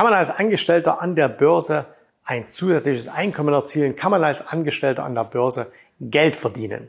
Kann man als Angestellter an der Börse ein zusätzliches Einkommen erzielen? Kann man als Angestellter an der Börse Geld verdienen?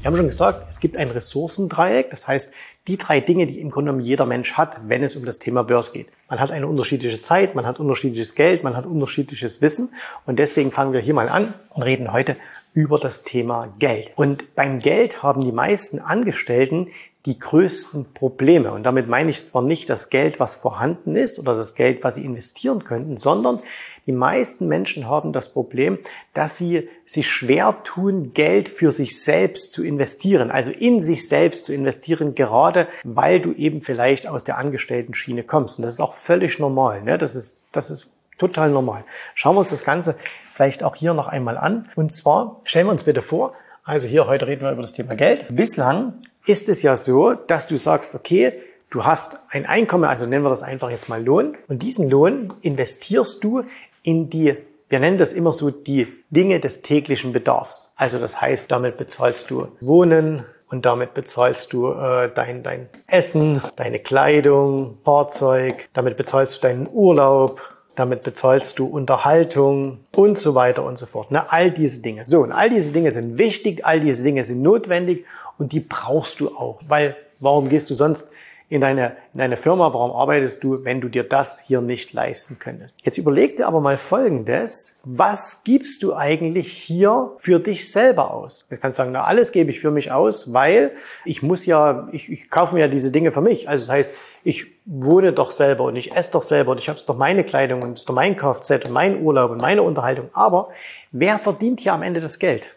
Wir haben schon gesagt, es gibt ein Ressourcendreieck. Das heißt, die drei Dinge, die im Grunde genommen jeder Mensch hat, wenn es um das Thema Börse geht. Man hat eine unterschiedliche Zeit, man hat unterschiedliches Geld, man hat unterschiedliches Wissen. Und deswegen fangen wir hier mal an und reden heute über das Thema Geld. Und beim Geld haben die meisten Angestellten die größten Probleme. Und damit meine ich zwar nicht das Geld, was vorhanden ist oder das Geld, was sie investieren könnten, sondern die meisten Menschen haben das Problem, dass sie sich schwer tun, Geld für sich selbst zu investieren, also in sich selbst zu investieren, gerade weil du eben vielleicht aus der Angestellten-Schiene kommst. Und das ist auch völlig normal. Ne? Das ist, das ist total normal. Schauen wir uns das Ganze vielleicht auch hier noch einmal an. Und zwar stellen wir uns bitte vor, also hier heute reden wir über das Thema Geld. Bislang ist es ja so, dass du sagst, okay, du hast ein Einkommen, also nennen wir das einfach jetzt mal Lohn, und diesen Lohn investierst du in die wir nennen das immer so die Dinge des täglichen Bedarfs. Also das heißt, damit bezahlst du Wohnen und damit bezahlst du äh, dein, dein Essen, deine Kleidung, Fahrzeug, damit bezahlst du deinen Urlaub, damit bezahlst du Unterhaltung und so weiter und so fort. Ne? All diese Dinge. So, und all diese Dinge sind wichtig, all diese Dinge sind notwendig und die brauchst du auch. Weil warum gehst du sonst in deine, in deine Firma, warum arbeitest du, wenn du dir das hier nicht leisten könntest? Jetzt überleg dir aber mal Folgendes. Was gibst du eigentlich hier für dich selber aus? Du kannst sagen, na, alles gebe ich für mich aus, weil ich muss ja, ich, ich kaufe mir ja diese Dinge für mich. Also das heißt, ich wohne doch selber und ich esse doch selber und ich habe doch meine Kleidung und es ist doch mein Kfz und mein Urlaub und meine Unterhaltung. Aber wer verdient hier am Ende das Geld?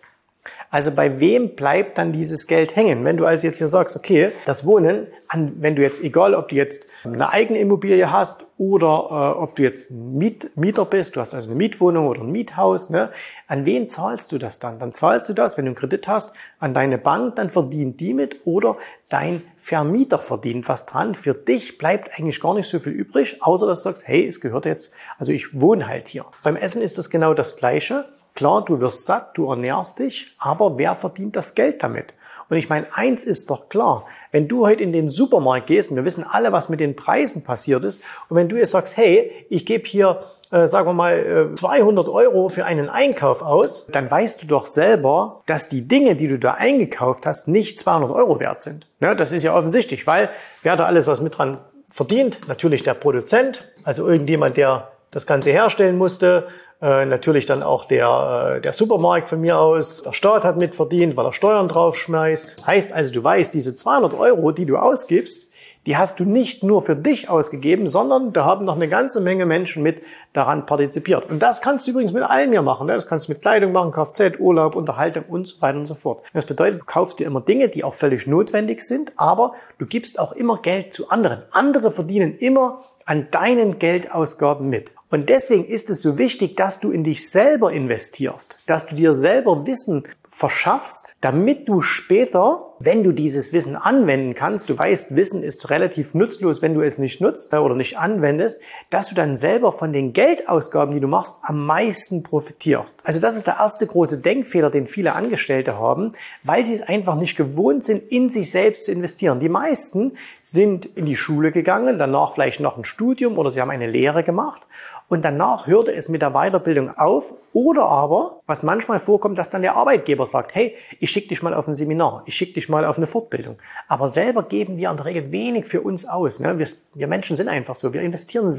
Also bei wem bleibt dann dieses Geld hängen? Wenn du also jetzt hier sagst, okay, das Wohnen, an, wenn du jetzt, egal ob du jetzt eine eigene Immobilie hast oder äh, ob du jetzt Miet, Mieter bist, du hast also eine Mietwohnung oder ein Miethaus, ne, an wen zahlst du das dann? Dann zahlst du das, wenn du einen Kredit hast, an deine Bank, dann verdient die mit oder dein Vermieter verdient was dran. Für dich bleibt eigentlich gar nicht so viel übrig, außer dass du sagst, hey, es gehört jetzt, also ich wohne halt hier. Beim Essen ist das genau das Gleiche. Klar, du wirst satt, du ernährst dich, aber wer verdient das Geld damit? Und ich meine, eins ist doch klar, wenn du heute in den Supermarkt gehst, und wir wissen alle, was mit den Preisen passiert ist, und wenn du jetzt sagst, hey, ich gebe hier, äh, sagen wir mal, äh, 200 Euro für einen Einkauf aus, dann weißt du doch selber, dass die Dinge, die du da eingekauft hast, nicht 200 Euro wert sind. Ja, das ist ja offensichtlich, weil wer da alles was mit dran verdient? Natürlich der Produzent, also irgendjemand, der das Ganze herstellen musste, äh, natürlich dann auch der, äh, der Supermarkt von mir aus. Der Staat hat mitverdient, weil er Steuern draufschmeißt. Heißt also, du weißt, diese 200 Euro, die du ausgibst, die hast du nicht nur für dich ausgegeben, sondern da haben noch eine ganze Menge Menschen mit daran partizipiert. Und das kannst du übrigens mit allem hier machen. Ne? Das kannst du mit Kleidung machen, Kfz, Urlaub, Unterhaltung und so weiter und so fort. Das bedeutet, du kaufst dir immer Dinge, die auch völlig notwendig sind, aber du gibst auch immer Geld zu anderen. Andere verdienen immer an deinen Geldausgaben mit. Und deswegen ist es so wichtig, dass du in dich selber investierst, dass du dir selber Wissen verschaffst, damit du später wenn du dieses Wissen anwenden kannst, du weißt, Wissen ist relativ nutzlos, wenn du es nicht nutzt oder nicht anwendest, dass du dann selber von den Geldausgaben, die du machst, am meisten profitierst. Also das ist der erste große Denkfehler, den viele Angestellte haben, weil sie es einfach nicht gewohnt sind, in sich selbst zu investieren. Die meisten sind in die Schule gegangen, danach vielleicht noch ein Studium oder sie haben eine Lehre gemacht und danach hörte es mit der Weiterbildung auf oder aber, was manchmal vorkommt, dass dann der Arbeitgeber sagt, hey, ich schicke dich mal auf ein Seminar, ich schicke dich mal auf eine Fortbildung. Aber selber geben wir in der Regel wenig für uns aus. Ne? Wir, wir, Menschen sind einfach so. Wir investieren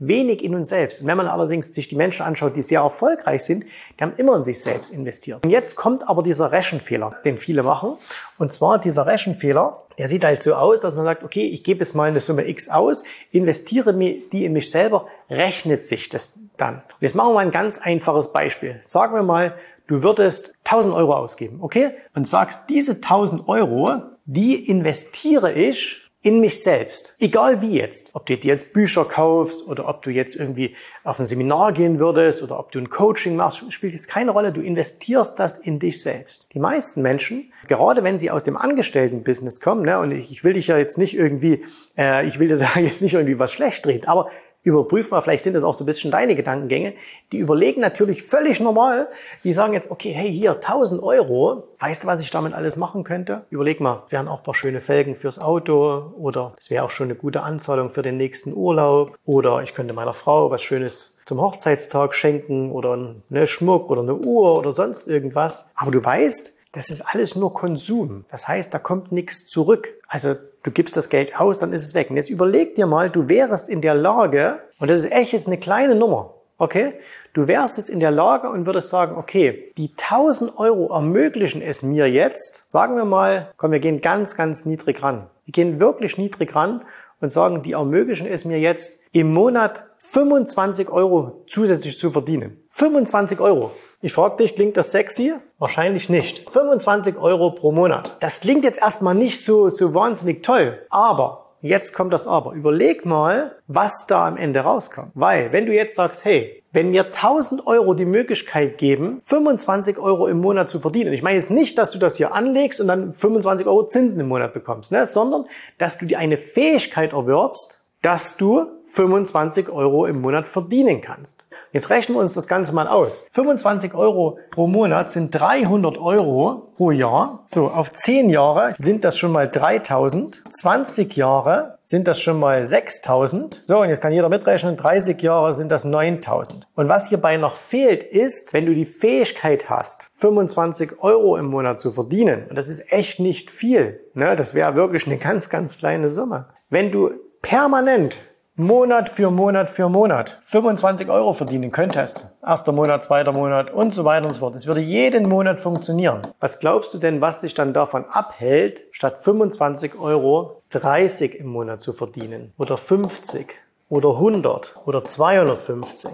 wenig in uns selbst. Und wenn man allerdings sich die Menschen anschaut, die sehr erfolgreich sind, die haben immer in sich selbst investiert. Und jetzt kommt aber dieser Rechenfehler, den viele machen. Und zwar dieser Rechenfehler, der sieht halt so aus, dass man sagt, okay, ich gebe jetzt mal eine Summe X aus, investiere die in mich selber, rechnet sich das dann. Und jetzt machen wir mal ein ganz einfaches Beispiel. Sagen wir mal, du würdest 1000 Euro ausgeben, okay? Und sagst, diese 1000 Euro, die investiere ich in mich selbst. Egal wie jetzt. Ob du dir jetzt Bücher kaufst oder ob du jetzt irgendwie auf ein Seminar gehen würdest oder ob du ein Coaching machst, spielt jetzt keine Rolle. Du investierst das in dich selbst. Die meisten Menschen, gerade wenn sie aus dem Angestelltenbusiness kommen, ne, und ich, ich will dich ja jetzt nicht irgendwie, äh, ich will dir da jetzt nicht irgendwie was schlecht reden, aber Überprüf mal, vielleicht sind das auch so ein bisschen deine Gedankengänge. Die überlegen natürlich völlig normal. Die sagen jetzt, okay, hey, hier 1000 Euro. Weißt du, was ich damit alles machen könnte? Überleg mal, wären auch ein paar schöne Felgen fürs Auto oder es wäre auch schon eine gute Anzahlung für den nächsten Urlaub oder ich könnte meiner Frau was Schönes zum Hochzeitstag schenken oder einen Schmuck oder eine Uhr oder sonst irgendwas. Aber du weißt, das ist alles nur Konsum. Das heißt, da kommt nichts zurück. Also du gibst das Geld aus, dann ist es weg. Und jetzt überleg dir mal, du wärst in der Lage, und das ist echt jetzt eine kleine Nummer, okay? Du wärst jetzt in der Lage und würdest sagen, okay, die 1000 Euro ermöglichen es mir jetzt, sagen wir mal, komm, wir gehen ganz, ganz niedrig ran. Wir gehen wirklich niedrig ran und sagen, die ermöglichen es mir jetzt im Monat 25 Euro zusätzlich zu verdienen. 25 Euro. Ich frage dich, klingt das sexy? Wahrscheinlich nicht. 25 Euro pro Monat. Das klingt jetzt erstmal nicht so, so wahnsinnig toll. Aber, jetzt kommt das Aber. Überleg mal, was da am Ende rauskommt. Weil, wenn du jetzt sagst, hey, wenn mir 1000 Euro die Möglichkeit geben, 25 Euro im Monat zu verdienen. Ich meine jetzt nicht, dass du das hier anlegst und dann 25 Euro Zinsen im Monat bekommst, ne? sondern dass du dir eine Fähigkeit erwirbst, dass du 25 Euro im Monat verdienen kannst. Jetzt rechnen wir uns das Ganze mal aus. 25 Euro pro Monat sind 300 Euro pro Jahr. So, auf 10 Jahre sind das schon mal 3000. 20 Jahre sind das schon mal 6000. So, und jetzt kann jeder mitrechnen, 30 Jahre sind das 9000. Und was hierbei noch fehlt, ist, wenn du die Fähigkeit hast, 25 Euro im Monat zu verdienen, und das ist echt nicht viel, ne, das wäre wirklich eine ganz, ganz kleine Summe. Wenn du permanent Monat für Monat für Monat 25 Euro verdienen könntest, erster Monat, zweiter Monat und so weiter und so fort. Es würde jeden Monat funktionieren. Was glaubst du denn, was sich dann davon abhält, statt 25 Euro 30 im Monat zu verdienen oder 50 oder 100 oder 250?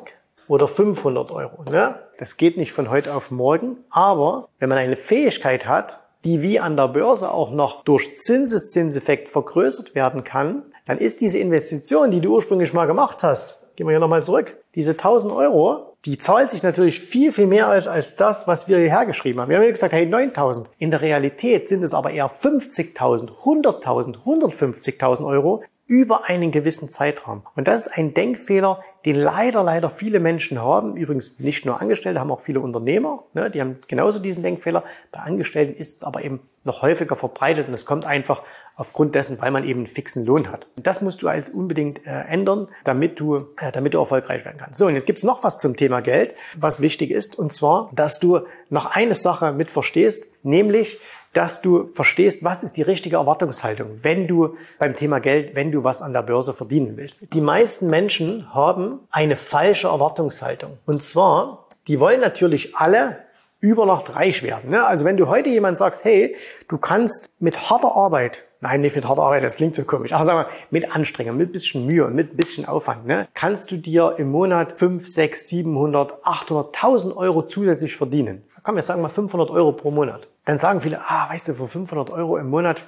oder 500 Euro. Ne? Das geht nicht von heute auf morgen, aber wenn man eine Fähigkeit hat, die wie an der Börse auch noch durch Zinseszinseffekt vergrößert werden kann, dann ist diese Investition, die du ursprünglich mal gemacht hast, gehen wir hier nochmal zurück, diese 1000 Euro, die zahlt sich natürlich viel, viel mehr als, als das, was wir hierher geschrieben haben. Wir haben ja gesagt, hey, 9000. In der Realität sind es aber eher 50.000, 100.000, 150.000 Euro über einen gewissen Zeitraum. Und das ist ein Denkfehler, den leider, leider viele Menschen haben. Übrigens nicht nur Angestellte, haben auch viele Unternehmer. Ne? Die haben genauso diesen Denkfehler. Bei Angestellten ist es aber eben noch häufiger verbreitet und es kommt einfach aufgrund dessen, weil man eben einen fixen Lohn hat. Das musst du als unbedingt äh, ändern, damit du, äh, damit du erfolgreich werden kannst. So, und jetzt gibt's noch was zum Thema Geld, was wichtig ist, und zwar, dass du noch eine Sache mit verstehst, nämlich, dass du verstehst, was ist die richtige Erwartungshaltung, wenn du beim Thema Geld, wenn du was an der Börse verdienen willst. Die meisten Menschen haben eine falsche Erwartungshaltung. Und zwar, die wollen natürlich alle über Nacht reich werden. Ne? Also wenn du heute jemand sagst, hey, du kannst mit harter Arbeit, nein, nicht mit harter Arbeit, das klingt so komisch, aber sagen wir, mit Anstrengung, mit bisschen Mühe mit bisschen Aufwand, ne, kannst du dir im Monat 5, 6, 700, 800, 1000 Euro zusätzlich verdienen. Komm, wir sagen mal 500 Euro pro Monat. Dann sagen viele, ah, weißt du, für 500 Euro im Monat,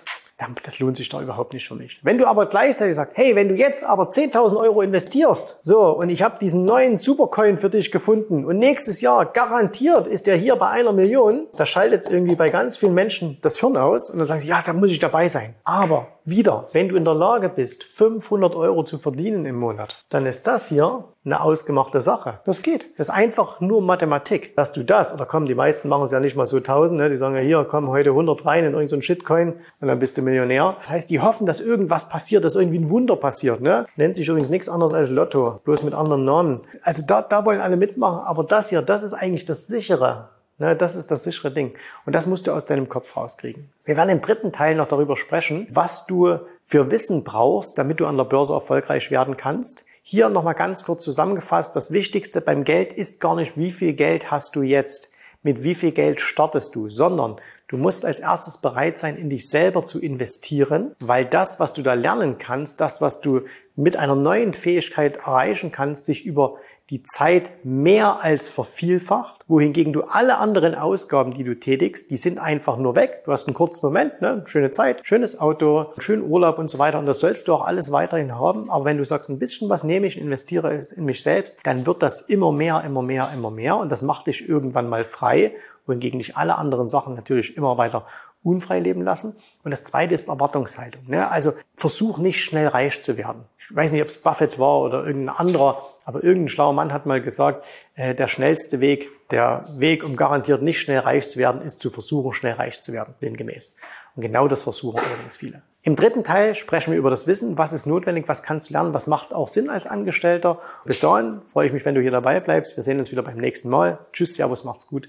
das lohnt sich da überhaupt nicht für mich. Wenn du aber gleichzeitig sagst, hey, wenn du jetzt aber 10.000 Euro investierst, so, und ich habe diesen neuen Supercoin für dich gefunden und nächstes Jahr garantiert ist der hier bei einer Million, da schaltet irgendwie bei ganz vielen Menschen das Hirn aus und dann sagen sie, ja, da muss ich dabei sein. Aber wieder, wenn du in der Lage bist, 500 Euro zu verdienen im Monat, dann ist das hier eine ausgemachte Sache. Das geht. Das ist einfach nur Mathematik. Dass du das, oder komm, die meisten machen es ja nicht mal so tausend, ne? die sagen ja hier, komm heute 100 rein in irgendein so Shitcoin und dann bist du Millionär. Das heißt, die hoffen, dass irgendwas passiert, dass irgendwie ein Wunder passiert. Ne? Nennt sich übrigens nichts anderes als Lotto, bloß mit anderen Namen. Also da, da wollen alle mitmachen, aber das hier, das ist eigentlich das sichere. Ne, das ist das sichere Ding. Und das musst du aus deinem Kopf rauskriegen. Wir werden im dritten Teil noch darüber sprechen, was du für Wissen brauchst, damit du an der Börse erfolgreich werden kannst. Hier nochmal ganz kurz zusammengefasst. Das Wichtigste beim Geld ist gar nicht, wie viel Geld hast du jetzt, mit wie viel Geld startest du, sondern du musst als erstes bereit sein, in dich selber zu investieren, weil das, was du da lernen kannst, das, was du mit einer neuen Fähigkeit erreichen kannst, sich über die Zeit mehr als vervielfacht, wohingegen du alle anderen Ausgaben, die du tätigst, die sind einfach nur weg. Du hast einen kurzen Moment, ne? schöne Zeit, schönes Auto, schönen Urlaub und so weiter und das sollst du auch alles weiterhin haben. Aber wenn du sagst, ein bisschen was nehme ich, investiere in mich selbst, dann wird das immer mehr, immer mehr, immer mehr und das macht dich irgendwann mal frei, wohingegen dich alle anderen Sachen natürlich immer weiter unfrei leben lassen. Und das zweite ist Erwartungshaltung. Ne? Also versuch nicht schnell reich zu werden. Ich weiß nicht, ob es Buffett war oder irgendein anderer, aber irgendein schlauer Mann hat mal gesagt, äh, der schnellste Weg, der Weg, um garantiert nicht schnell reich zu werden, ist zu versuchen, schnell reich zu werden, demgemäß. Und genau das versuchen allerdings viele. Im dritten Teil sprechen wir über das Wissen, was ist notwendig, was kannst du lernen, was macht auch Sinn als Angestellter. Bis dahin freue ich mich, wenn du hier dabei bleibst. Wir sehen uns wieder beim nächsten Mal. Tschüss, Servus, macht's gut.